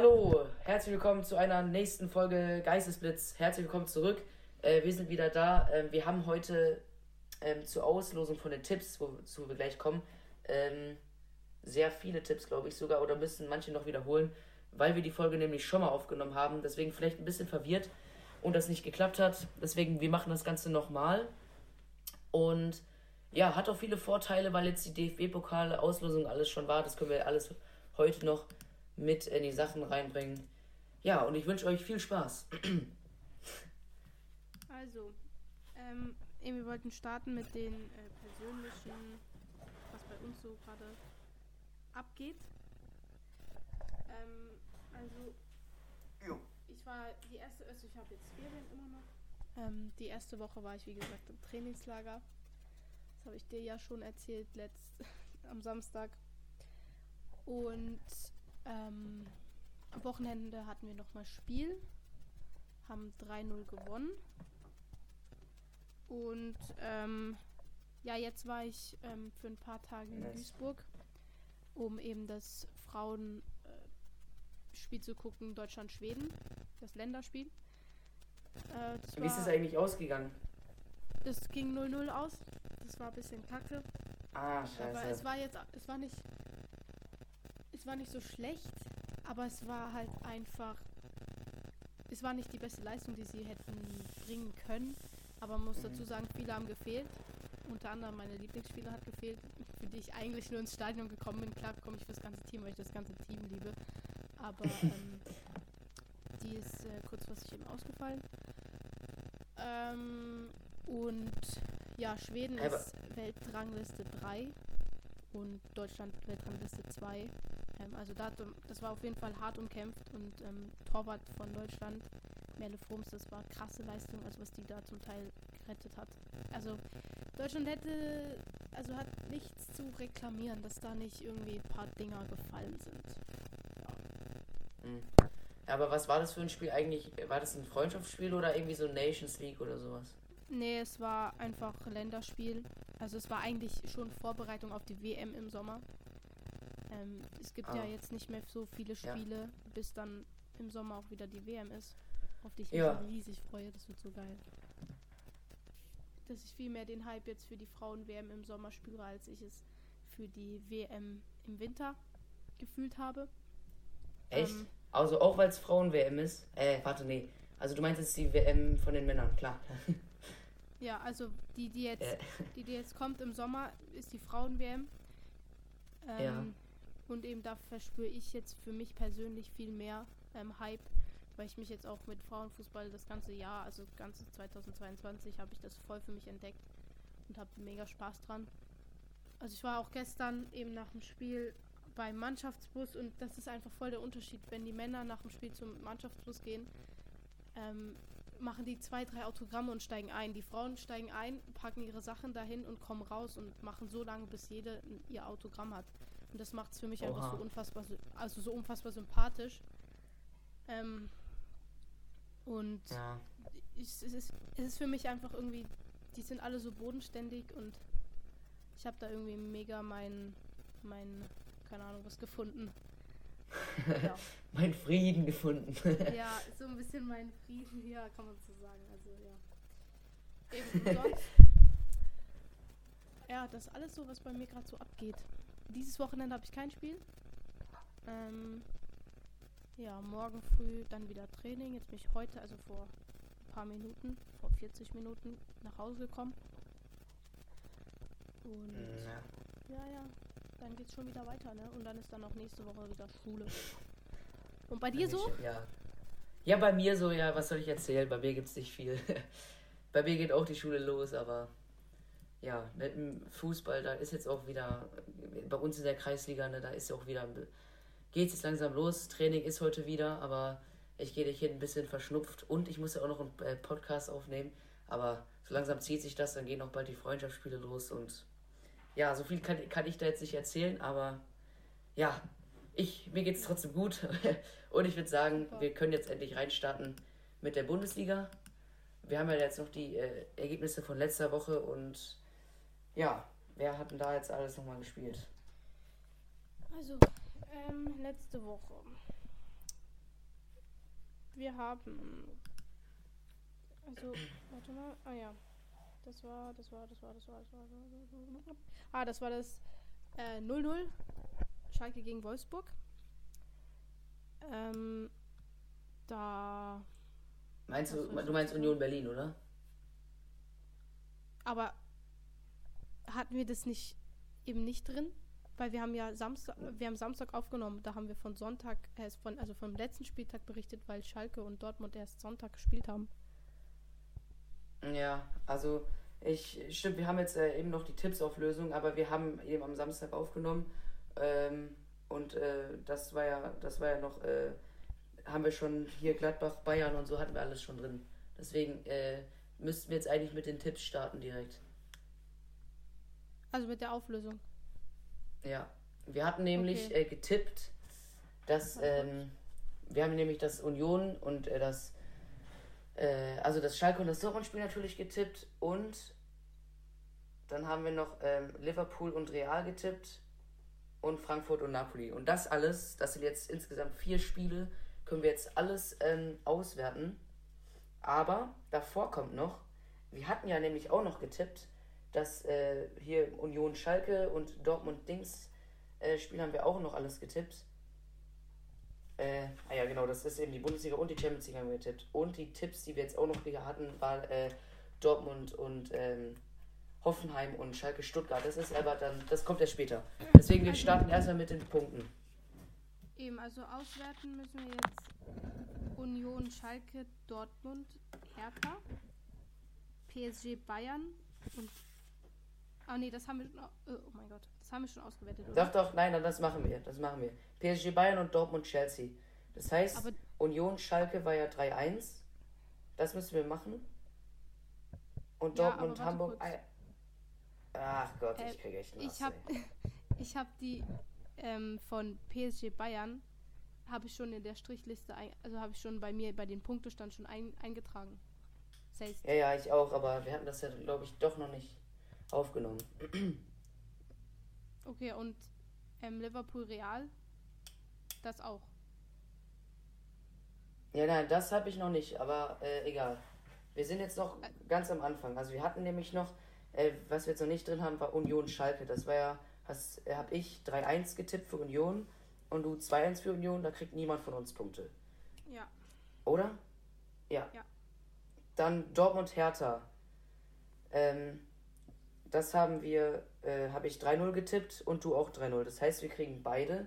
Hallo, herzlich willkommen zu einer nächsten Folge Geistesblitz. Herzlich willkommen zurück. Äh, wir sind wieder da. Ähm, wir haben heute ähm, zur Auslosung von den Tipps, wozu wir gleich kommen, ähm, sehr viele Tipps, glaube ich sogar, oder müssen manche noch wiederholen, weil wir die Folge nämlich schon mal aufgenommen haben. Deswegen vielleicht ein bisschen verwirrt und das nicht geklappt hat. Deswegen, wir machen das Ganze nochmal. Und ja, hat auch viele Vorteile, weil jetzt die DFB-Pokale, Auslosung alles schon war. Das können wir alles heute noch mit in die Sachen reinbringen. Ja, und ich wünsche euch viel Spaß. Also, ähm, wir wollten starten mit den äh, persönlichen, was bei uns so gerade abgeht. Ähm, also, jo. ich war die erste, also ich habe jetzt Ferien immer noch. Ähm, die erste Woche war ich, wie gesagt, im Trainingslager. Das habe ich dir ja schon erzählt, letzt am Samstag. Und ähm, am Wochenende hatten wir nochmal Spiel, haben 3-0 gewonnen. Und ähm, ja, jetzt war ich ähm, für ein paar Tage in Duisburg, um eben das Frauenspiel äh, zu gucken, Deutschland-Schweden, das Länderspiel. Äh, das Wie ist es eigentlich ausgegangen? Das ging 0-0 aus. Das war ein bisschen kacke. Ah, scheiße. Aber es war jetzt, es war nicht, es war nicht so schlecht, aber es war halt einfach, es war nicht die beste Leistung, die sie hätten bringen können. Aber man muss mhm. dazu sagen, viele haben gefehlt. Unter anderem meine Lieblingsspieler hat gefehlt, für die ich eigentlich nur ins Stadion gekommen bin. Klar komme ich fürs ganze Team, weil ich das ganze Team liebe. Aber ähm, die ist äh, kurzfristig eben ausgefallen. Ähm, und ja, Schweden Aber ist Weltrangliste 3 und Deutschland Weltrangliste 2. Ähm, also da, das war auf jeden Fall hart umkämpft und ähm, Torwart von Deutschland, Merle Frums, das war krasse Leistung, also was die da zum Teil gerettet hat. Also Deutschland hätte, also hat nichts zu reklamieren, dass da nicht irgendwie ein paar Dinger gefallen sind. Ja. Mhm. Aber was war das für ein Spiel eigentlich? War das ein Freundschaftsspiel oder irgendwie so Nations League oder sowas? Nee, es war einfach Länderspiel. Also es war eigentlich schon Vorbereitung auf die WM im Sommer. Ähm, es gibt ah. ja jetzt nicht mehr so viele Spiele, ja. bis dann im Sommer auch wieder die WM ist. Auf die ich mich riesig freue. Das wird so geil. Dass ich viel mehr den Hype jetzt für die Frauen-WM im Sommer spüre, als ich es für die WM im Winter gefühlt habe. Echt? Ähm, also auch weil es Frauen-WM ist? Äh, warte, nee. Also du meinst jetzt die WM von den Männern, klar. ja, also die, die jetzt, äh. die, die jetzt kommt im Sommer, ist die Frauen-WM. Ähm, ja. Und eben da verspüre ich jetzt für mich persönlich viel mehr ähm, Hype, weil ich mich jetzt auch mit Frauenfußball das ganze Jahr, also ganze 2022, habe ich das voll für mich entdeckt und habe mega Spaß dran. Also ich war auch gestern eben nach dem Spiel beim Mannschaftsbus und das ist einfach voll der Unterschied, wenn die Männer nach dem Spiel zum Mannschaftsbus gehen. Ähm, machen die zwei, drei Autogramme und steigen ein. Die Frauen steigen ein, packen ihre Sachen dahin und kommen raus und machen so lange, bis jede ihr Autogramm hat. Und das macht es für mich Oha. einfach so unfassbar, also so unfassbar sympathisch. Ähm, und ja. ich, es, ist, es ist für mich einfach irgendwie, die sind alle so bodenständig und ich habe da irgendwie mega mein, mein, keine Ahnung, was gefunden. Ja. mein Frieden gefunden. ja, so ein bisschen mein Frieden, ja, kann man so sagen. Also ja. Eben, sonst, ja, das ist alles so, was bei mir gerade so abgeht dieses Wochenende habe ich kein Spiel. Ähm, ja, morgen früh dann wieder Training. Jetzt bin ich heute, also vor ein paar Minuten, vor 40 Minuten nach Hause gekommen. Und ja, ja, ja dann geht's schon wieder weiter, ne? Und dann ist dann auch nächste Woche wieder Schule. Und bei dir so? Ja. Ja, bei mir so, ja, was soll ich erzählen? Bei mir gibt's nicht viel. bei mir geht auch die Schule los, aber ja, mit dem Fußball, da ist jetzt auch wieder, bei uns in der Kreisliga, ne, da ist ja auch wieder, geht es jetzt langsam los. Training ist heute wieder, aber ich gehe hier ein bisschen verschnupft und ich muss ja auch noch einen äh, Podcast aufnehmen. Aber so langsam zieht sich das, dann gehen auch bald die Freundschaftsspiele los und ja, so viel kann, kann ich da jetzt nicht erzählen, aber ja, ich, mir geht es trotzdem gut und ich würde sagen, Super. wir können jetzt endlich reinstarten mit der Bundesliga. Wir haben ja jetzt noch die äh, Ergebnisse von letzter Woche und ja, wer hat denn da jetzt alles nochmal gespielt? Also, ähm, letzte Woche wir haben. Also, warte mal. Ah ja. Das war, das war, das war, das war, das war. Das war ah, das war das 0-0. Äh, Schalke gegen Wolfsburg. Ähm, da. Meinst du, du meinst Union Berlin, oder? Aber hatten wir das nicht eben nicht drin? Weil wir haben ja Samstag, wir haben Samstag aufgenommen, da haben wir von Sonntag, äh, von, also vom letzten Spieltag berichtet, weil Schalke und Dortmund erst Sonntag gespielt haben. Ja, also ich, stimmt, wir haben jetzt äh, eben noch die Tippsauflösung, aber wir haben eben am Samstag aufgenommen ähm, und äh, das war ja, das war ja noch, äh, haben wir schon hier Gladbach, Bayern und so hatten wir alles schon drin. Deswegen äh, müssten wir jetzt eigentlich mit den Tipps starten direkt. Also mit der Auflösung. Ja. Wir hatten nämlich okay. äh, getippt, dass ähm, wir haben nämlich das Union und äh, das äh, also das Schalke und das Dortmund-Spiel natürlich getippt und dann haben wir noch ähm, Liverpool und Real getippt und Frankfurt und Napoli. Und das alles, das sind jetzt insgesamt vier Spiele, können wir jetzt alles ähm, auswerten. Aber davor kommt noch, wir hatten ja nämlich auch noch getippt, dass äh, hier Union Schalke und Dortmund Dings äh, Spiel haben wir auch noch alles getippt. Äh, ah ja, genau, das ist eben die Bundesliga und die Champions League haben wir getippt. Und die Tipps, die wir jetzt auch noch hatten, war äh, Dortmund und ähm, Hoffenheim und Schalke Stuttgart. Das ist aber dann, das kommt ja später. Deswegen, wir starten erstmal mit den Punkten. Eben, also auswerten müssen wir jetzt Union, Schalke, Dortmund, Hertha, PSG, Bayern und Ah nee, das haben wir schon. Oh, oh mein Gott, das haben wir schon ausgewertet, oder? Doch, doch, nein, das machen wir. Das machen wir. PSG Bayern und Dortmund Chelsea. Das heißt, aber Union Schalke war ja 3-1. Das müssen wir machen. Und Dortmund ja, Hamburg. Kurz. Ach Gott, äh, ich kriege echt Nass, Ich habe ich hab die ähm, von PSG Bayern habe ich schon in der Strichliste, also habe ich schon bei mir bei den Punktestand schon ein, eingetragen. Das heißt, ja, ja, ich auch, aber wir hatten das ja, glaube ich, doch noch nicht aufgenommen. Okay, und ähm, Liverpool Real? Das auch. Ja, nein, das habe ich noch nicht, aber äh, egal. Wir sind jetzt noch ganz am Anfang. Also wir hatten nämlich noch, äh, was wir jetzt noch nicht drin haben, war Union Schalke. Das war ja, äh, habe ich 3-1 getippt für Union und du 2-1 für Union, da kriegt niemand von uns Punkte. Ja. Oder? Ja. ja. Dann Dortmund Hertha. Ähm, das haben wir, äh, habe ich 3-0 getippt und du auch 3-0. Das heißt, wir kriegen beide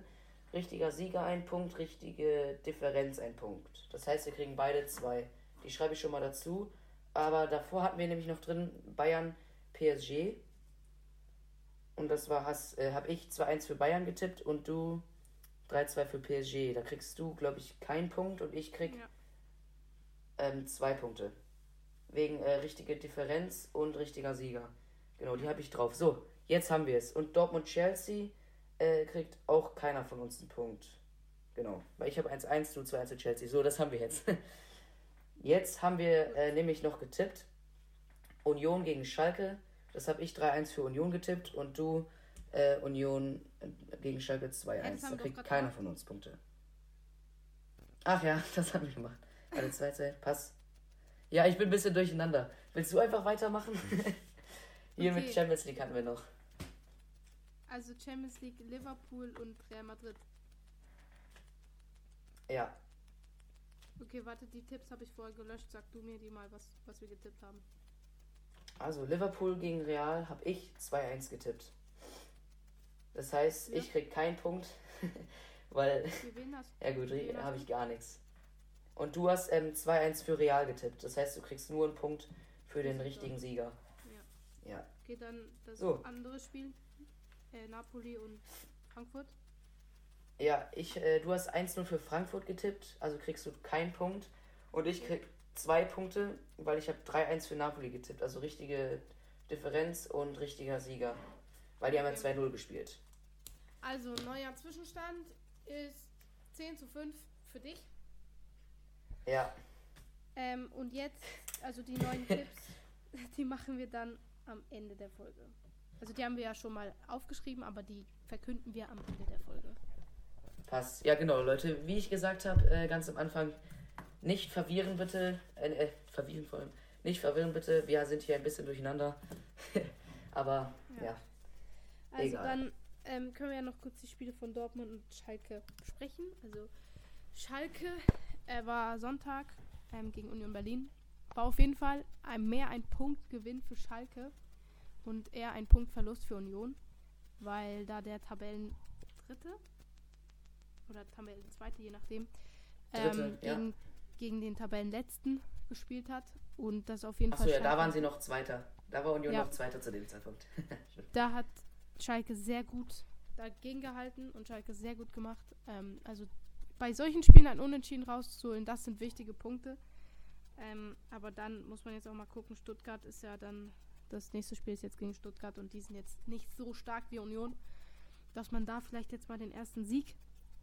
richtiger Sieger ein Punkt, richtige Differenz ein Punkt. Das heißt, wir kriegen beide zwei. Die schreibe ich schon mal dazu. Aber davor hatten wir nämlich noch drin Bayern PSG. Und das war, äh, habe ich 2-1 für Bayern getippt und du 3-2 für PSG. Da kriegst du, glaube ich, keinen Punkt und ich krieg ja. ähm, zwei Punkte. Wegen äh, richtige Differenz und richtiger Sieger. Genau, die habe ich drauf. So, jetzt haben wir es. Und Dortmund-Chelsea äh, kriegt auch keiner von uns einen Punkt. Genau, weil ich habe 1-1, du 2-1 zu Chelsea. So, das haben wir jetzt. jetzt haben wir äh, nämlich noch getippt. Union gegen Schalke. Das habe ich 3-1 für Union getippt und du äh, Union äh, gegen Schalke 2-1. Da kriegt keiner von uns Punkte. Ach ja, das haben wir gemacht. Alle 2-2, Pass. Ja, ich bin ein bisschen durcheinander. Willst du einfach weitermachen? Hier okay. mit Champions League hatten wir noch. Also Champions League, Liverpool und Real Madrid. Ja. Okay, warte, die Tipps habe ich vorher gelöscht. Sag du mir die mal, was, was wir getippt haben. Also Liverpool gegen Real habe ich 2-1 getippt. Das heißt, ja. ich krieg keinen Punkt, weil. ja gut, habe ich gar nichts. Und du hast ähm, 2-1 für Real getippt. Das heißt, du kriegst nur einen Punkt für den richtigen Sieger. Ja. Geht dann das so. andere Spiel? Äh, Napoli und Frankfurt? Ja, ich, äh, du hast 1-0 für Frankfurt getippt, also kriegst du keinen Punkt. Und ich krieg zwei Punkte, weil ich habe 3-1 für Napoli getippt. Also richtige Differenz und richtiger Sieger. Weil die okay. haben ja 2-0 gespielt. Also, neuer Zwischenstand ist 10 zu 5 für dich. Ja. Ähm, und jetzt, also die neuen Tipps, die machen wir dann am Ende der Folge. Also die haben wir ja schon mal aufgeschrieben, aber die verkünden wir am Ende der Folge. Passt. Ja, genau, Leute. Wie ich gesagt habe, äh, ganz am Anfang, nicht verwirren bitte. Äh, äh, verwirren vor allem. Nicht verwirren bitte. Wir sind hier ein bisschen durcheinander. Aber ja. ja. Also Egal. dann ähm, können wir ja noch kurz die Spiele von Dortmund und Schalke sprechen. Also Schalke äh, war Sonntag ähm, gegen Union Berlin. War auf jeden Fall ein, mehr ein Punktgewinn für Schalke und eher ein Punktverlust für Union, weil da der Tabellendritte oder Tabellenzweite, je nachdem, ähm, ja. gegen, gegen den Tabellenletzten gespielt hat und das auf jeden Achso, Fall. Achso, ja, da waren sie noch Zweiter. Da war Union ja. noch Zweiter zu dem Zeitpunkt. da hat Schalke sehr gut dagegen gehalten und Schalke sehr gut gemacht. Ähm, also bei solchen Spielen ein Unentschieden rauszuholen, das sind wichtige Punkte. Ähm, aber dann muss man jetzt auch mal gucken, Stuttgart ist ja dann, das nächste Spiel ist jetzt gegen Stuttgart und die sind jetzt nicht so stark wie Union, dass man da vielleicht jetzt mal den ersten Sieg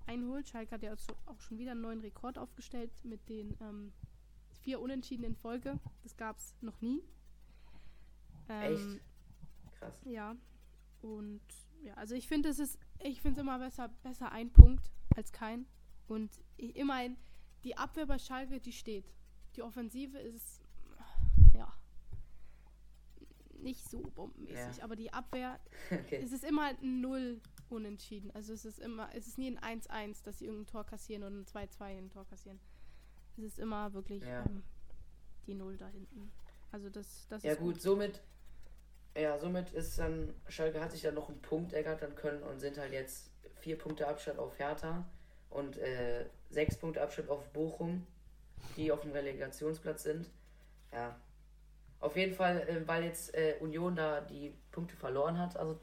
einholt. Schalke hat ja auch schon wieder einen neuen Rekord aufgestellt mit den ähm, vier Unentschieden in Folge. Das gab es noch nie. Ähm, Echt? Krass. Ja. Und ja, also ich finde es ist, ich finde es immer besser, besser ein Punkt als kein. Und ich, immerhin, die Abwehr bei Schalke, die steht. Die Offensive ist ja nicht so bombenmäßig, ja. aber die Abwehr, okay. es ist immer ein Null unentschieden. Also es ist immer, es ist nie ein 1-1, dass sie irgendein Tor kassieren oder ein 2-2 ein Tor kassieren. Es ist immer wirklich ja. ähm, die Null da hinten. Also das, das ja, ist. Ja gut, gut, somit. Ja, somit ist dann, Schalke hat sich dann noch einen Punkt ergattern können und sind halt jetzt vier Punkte Abstand auf Hertha und äh, sechs Punkte Abstand auf Bochum, die auf dem Relegationsplatz sind. Ja. Auf jeden Fall, äh, weil jetzt äh, Union da die Punkte verloren hat, also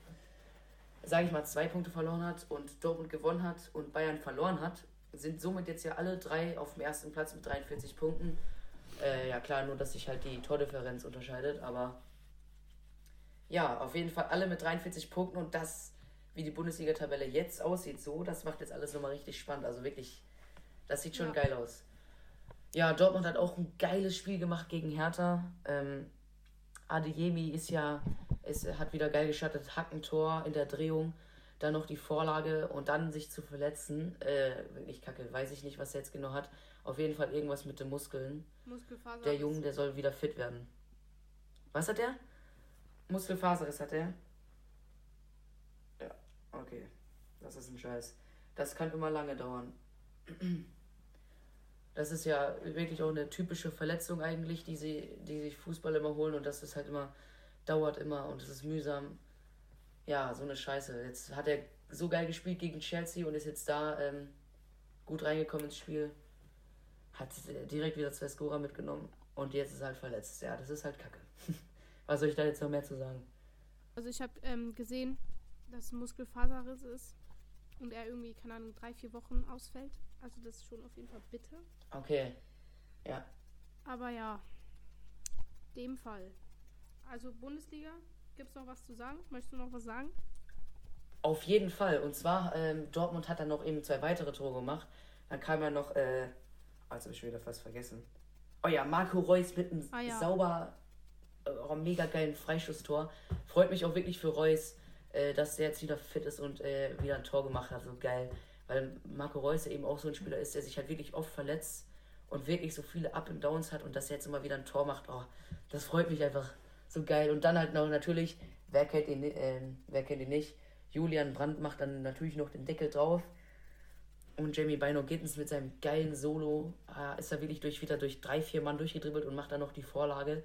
sage ich mal, zwei Punkte verloren hat und Dortmund gewonnen hat und Bayern verloren hat, sind somit jetzt ja alle drei auf dem ersten Platz mit 43 Punkten. Äh, ja klar, nur dass sich halt die Tordifferenz unterscheidet, aber ja, auf jeden Fall alle mit 43 Punkten und das, wie die Bundesliga-Tabelle jetzt aussieht, so, das macht jetzt alles nochmal richtig spannend. Also wirklich, das sieht schon ja. geil aus. Ja, Dortmund hat auch ein geiles Spiel gemacht gegen Hertha. Ähm, Adeyemi ist ja es hat wieder geil geschattet, Hackentor in der Drehung, dann noch die Vorlage und dann sich zu verletzen. Äh, wirklich kacke, weiß ich nicht, was er jetzt genau hat. Auf jeden Fall irgendwas mit den Muskeln. Muskelfaser. Der Junge, der soll wieder fit werden. Was hat der? Muskelfaserriss hat er? Ja, okay. Das ist ein Scheiß. Das kann immer lange dauern. Das ist ja wirklich auch eine typische Verletzung eigentlich, die sie, die sich Fußball immer holen und das ist halt immer dauert immer und es ist mühsam. Ja, so eine Scheiße. Jetzt hat er so geil gespielt gegen Chelsea und ist jetzt da ähm, gut reingekommen ins Spiel. Hat direkt wieder zwei Scorer mitgenommen und jetzt ist er halt verletzt. Ja, das ist halt kacke. Was soll ich da jetzt noch mehr zu sagen? Also ich habe ähm, gesehen, dass Muskelfaserriss ist und er irgendwie, keine Ahnung, drei, vier Wochen ausfällt. Also das ist schon auf jeden Fall bitter. Okay. Ja. Aber ja, dem Fall also Bundesliga, gibt es noch was zu sagen? Möchtest du noch was sagen? Auf jeden Fall. Und zwar, ähm, Dortmund hat dann noch eben zwei weitere Tore gemacht. Dann kam ja noch, äh, oh, jetzt habe ich wieder fast vergessen. Oh ja, Marco Reus mit einem ah, ja. sauber, äh, mega geilen Freistoßtor. Freut mich auch wirklich für Reus, äh, dass der jetzt wieder fit ist und äh, wieder ein Tor gemacht hat. So geil. Weil Marco Reus eben auch so ein Spieler ist, der sich halt wirklich oft verletzt und wirklich so viele Up and Downs hat und dass er jetzt immer wieder ein Tor macht. Oh, das freut mich einfach so geil. Und dann halt noch natürlich, wer kennt ihn, äh, wer kennt ihn nicht? Julian Brandt macht dann natürlich noch den Deckel drauf. Und Jamie Bino Gittens mit seinem geilen Solo äh, ist er wirklich durch, wieder durch drei, vier Mann durchgedribbelt und macht dann noch die Vorlage.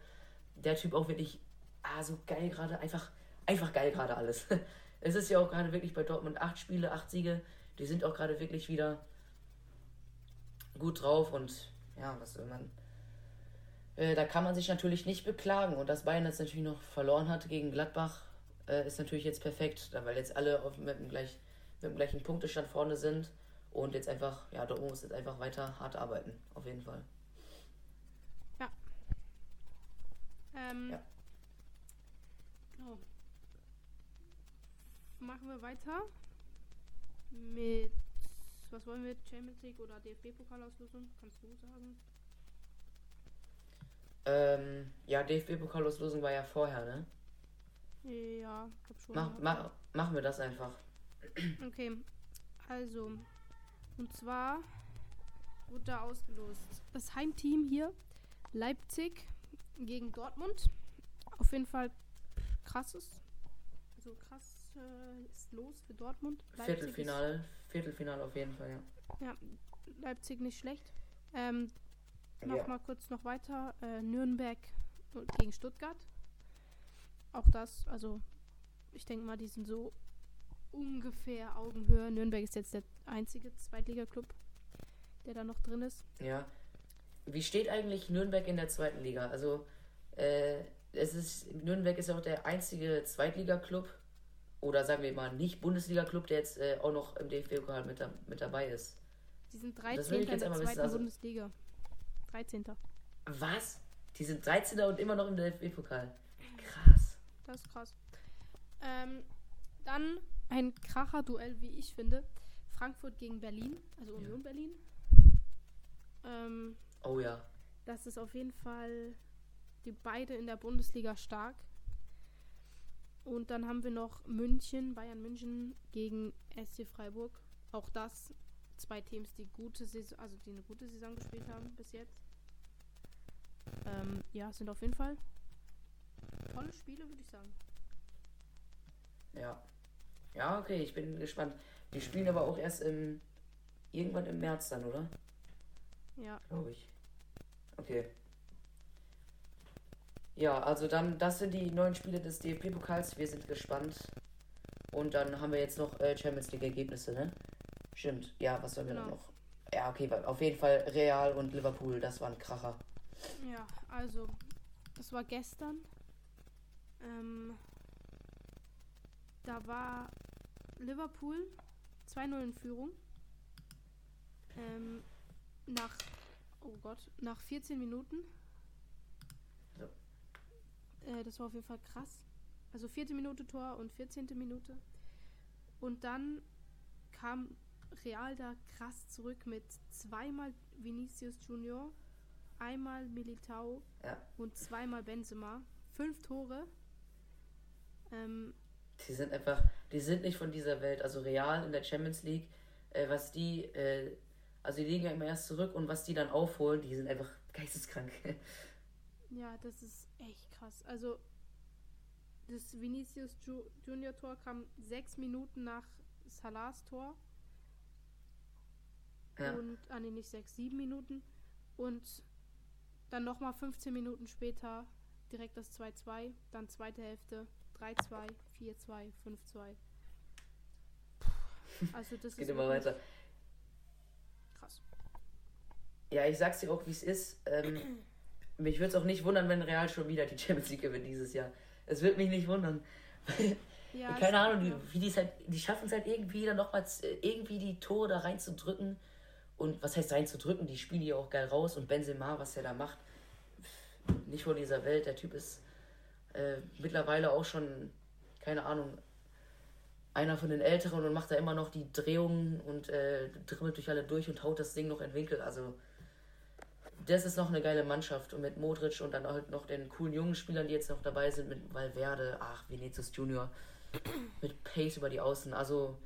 Der Typ auch wirklich ah, so geil gerade, einfach, einfach geil gerade alles. es ist ja auch gerade wirklich bei Dortmund acht Spiele, acht Siege. Die sind auch gerade wirklich wieder gut drauf und ja, was soll man äh, da kann man sich natürlich nicht beklagen. Und dass Bayern jetzt natürlich noch verloren hat gegen Gladbach, äh, ist natürlich jetzt perfekt, weil jetzt alle auf, mit, dem gleich, mit dem gleichen Punktestand vorne sind. Und jetzt einfach, ja, Dortmund muss jetzt einfach weiter hart arbeiten, auf jeden Fall. Ja. Ähm, ja. Oh. Machen wir weiter mit, was wollen wir, Champions League oder DFB-Pokalauslosung? Kannst du sagen? Ähm, ja, DFB-Pokalauslosung war ja vorher, ne? Ja, glaub schon. Mach, mach, machen wir das einfach. Okay, also, und zwar wurde da ausgelost? Das Heimteam hier, Leipzig gegen Dortmund. Auf jeden Fall krasses. So krass äh, ist los für Dortmund. Leipzig Viertelfinale, Viertelfinale auf jeden Fall, ja. Ja, Leipzig nicht schlecht. Ähm, mach ja. mal kurz noch weiter. Äh, Nürnberg gegen Stuttgart. Auch das, also ich denke mal, die sind so ungefähr Augenhöhe. Nürnberg ist jetzt der einzige Zweitligaklub, der da noch drin ist. Ja. Wie steht eigentlich Nürnberg in der zweiten Liga? Also, äh, es ist, Nürnberg ist auch der einzige Zweitligaklub oder sagen wir mal nicht Bundesliga-Club, der jetzt äh, auch noch im DFB-Pokal mit, mit dabei ist. Die sind 13. in der zweiten wissen, also Bundesliga. 13. Was? Die sind 13. und immer noch im DFB-Pokal. Krass. Das ist krass. Ähm, dann ein Kracher-Duell, wie ich finde. Frankfurt gegen Berlin, also Union ja. Berlin. Ähm, oh ja. Das ist auf jeden Fall die beide in der Bundesliga stark. Und dann haben wir noch München, Bayern München gegen SC Freiburg. Auch das zwei Teams, die gute Saison, also die eine gute Saison gespielt haben bis jetzt. Ähm, ja, sind auf jeden Fall tolle Spiele, würde ich sagen. Ja. Ja, okay, ich bin gespannt. Die spielen aber auch erst im irgendwann im März dann, oder? Ja. Glaube ich. Okay. Ja, also dann, das sind die neuen Spiele des DFB-Pokals. Wir sind gespannt. Und dann haben wir jetzt noch äh, Champions League-Ergebnisse, ne? Stimmt. Ja, was sollen wir genau. noch? Ja, okay, auf jeden Fall Real und Liverpool, das waren Kracher. Ja, also, das war gestern. Ähm, da war Liverpool 2-0 in Führung. Ähm, nach, oh Gott, nach 14 Minuten. Äh, das war auf jeden Fall krass. Also vierte Minute Tor und 14. Minute. Und dann kam Real da krass zurück mit zweimal Vinicius Junior, einmal Militao ja. und zweimal Benzema. Fünf Tore. Ähm, die sind einfach, die sind nicht von dieser Welt. Also Real in der Champions League, äh, was die, äh, also die liegen ja immer erst zurück und was die dann aufholen, die sind einfach geisteskrank. ja, das ist echt krass. Also das Vinicius Junior Tor kam sechs Minuten nach Salahs Tor. Ja. Und, ah nee, nicht sechs, sieben Minuten. Und dann nochmal 15 Minuten später direkt das 2-2, dann zweite Hälfte 3-2, 4-2, 5-2. Also das Geht immer weiter. Krass. Ja, ich sag's dir auch, wie es ist. Ähm, mich würde es auch nicht wundern, wenn Real schon wieder die Champions League gewinnt dieses Jahr. Es würde mich nicht wundern. ja, Keine Ahnung, die, wie die halt, die schaffen es halt irgendwie dann nochmals irgendwie die Tore da reinzudrücken. Und was heißt reinzudrücken? Die spielen die auch geil raus. Und Benzema, was er da macht, nicht von dieser Welt. Der Typ ist äh, mittlerweile auch schon, keine Ahnung, einer von den Älteren und macht da immer noch die Drehungen und äh, dribbelt durch alle durch und haut das Ding noch in Winkel. Also, das ist noch eine geile Mannschaft. Und mit Modric und dann halt noch den coolen jungen Spielern, die jetzt noch dabei sind, mit Valverde, ach, Vinicius Junior, mit Pace über die Außen. Also,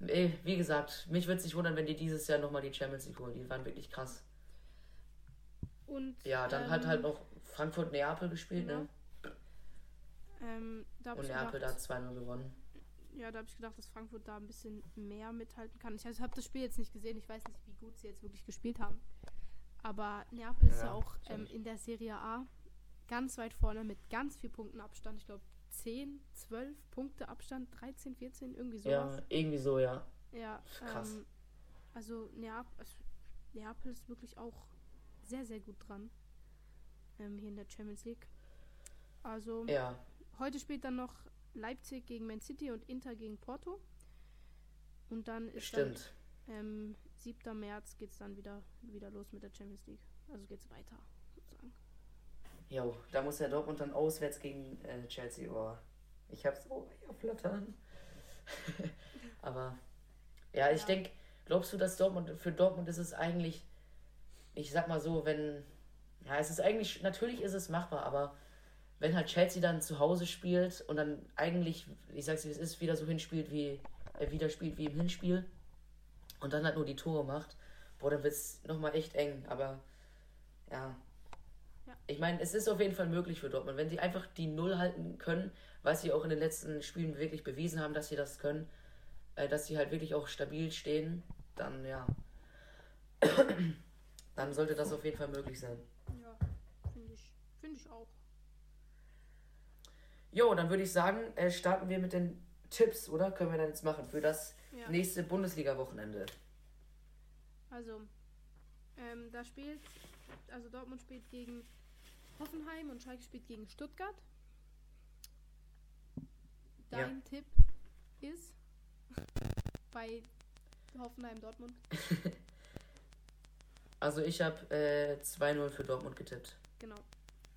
ey, wie gesagt, mich würde es nicht wundern, wenn die dieses Jahr nochmal die Champions League holen. Die waren wirklich krass. Und, ja, dann ähm, hat halt noch Frankfurt-Neapel gespielt, ne? genau. ne? Ähm, und Neapel da 2-0 gewonnen. Ja, da habe ich gedacht, dass Frankfurt da ein bisschen mehr mithalten kann. Ich habe das Spiel jetzt nicht gesehen. Ich weiß nicht, wie gut sie jetzt wirklich gespielt haben. Aber Neapel ja, ist ja auch ähm, in der Serie A ganz weit vorne mit ganz viel Punkten Abstand. Ich glaube 10, 12 Punkte Abstand, 13, 14, irgendwie so. Ja, irgendwie so, ja. Ja, krass. Ähm, also Neapel, Neapel ist wirklich auch sehr, sehr gut dran. Ähm, hier in der Champions League. Also, ja. heute spielt dann noch Leipzig gegen Man City und Inter gegen Porto. Und dann ist Stimmt. Dann, ähm, 7. März geht es dann wieder, wieder los mit der Champions League. Also geht es weiter, sozusagen. Jo, da muss ja Dortmund dann auswärts gegen äh, Chelsea. Oh, ich hab's oh, ja, flattern. Aber ja, ich ja. denke, glaubst du, dass Dortmund, für Dortmund ist es eigentlich, ich sag mal so, wenn, ja, es ist eigentlich, natürlich ist es machbar, aber wenn halt Chelsea dann zu Hause spielt und dann eigentlich, ich sag's wie es ist, wieder so hinspielt wie, äh, wieder spielt wie im Hinspiel, und dann halt nur die Tore macht. boah, dann wird es nochmal echt eng. Aber ja. ja. Ich meine, es ist auf jeden Fall möglich für Dortmund. Wenn sie einfach die Null halten können, was sie auch in den letzten Spielen wirklich bewiesen haben, dass sie das können, äh, dass sie halt wirklich auch stabil stehen, dann ja. dann sollte das auf jeden Fall möglich sein. Ja, finde ich, find ich auch. Jo, dann würde ich sagen, äh, starten wir mit den Tipps, oder? Können wir dann jetzt machen für das ja. nächste Bundesliga-Wochenende. Also, ähm, da spielt, also Dortmund spielt gegen Hoffenheim und Schalke spielt gegen Stuttgart. Dein ja. Tipp ist bei Hoffenheim Dortmund. also ich habe äh, 2-0 für Dortmund getippt. Genau.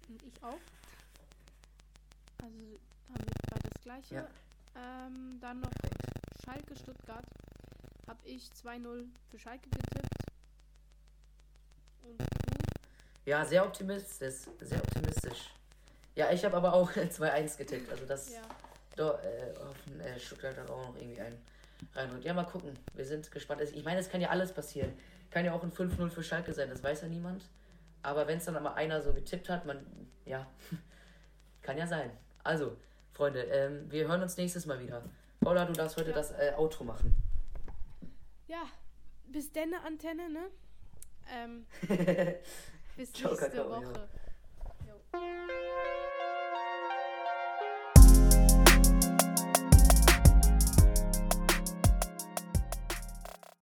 Und ich auch. Also haben wir beide das gleiche. Ja. Ähm, dann noch Schalke Stuttgart. Habe ich 2-0 für Schalke getippt. Und du? Ja, sehr optimistisch. Sehr optimistisch. Ja, ich habe aber auch 2-1 getippt. Also das ja. da, äh, hoffen, äh, Stuttgart hat auch noch irgendwie einen reindrückt. Ja, mal gucken. Wir sind gespannt. Ich meine, es kann ja alles passieren. Kann ja auch ein 5-0 für Schalke sein, das weiß ja niemand. Aber wenn es dann einmal einer so getippt hat, man, ja, kann ja sein. Also, Freunde, ähm, wir hören uns nächstes Mal wieder. Paula, du darfst heute ja. das äh, Outro machen. Ja, bis denn, Antenne, ne? Ähm, bis Ciao, nächste Kakao, Woche. Ja.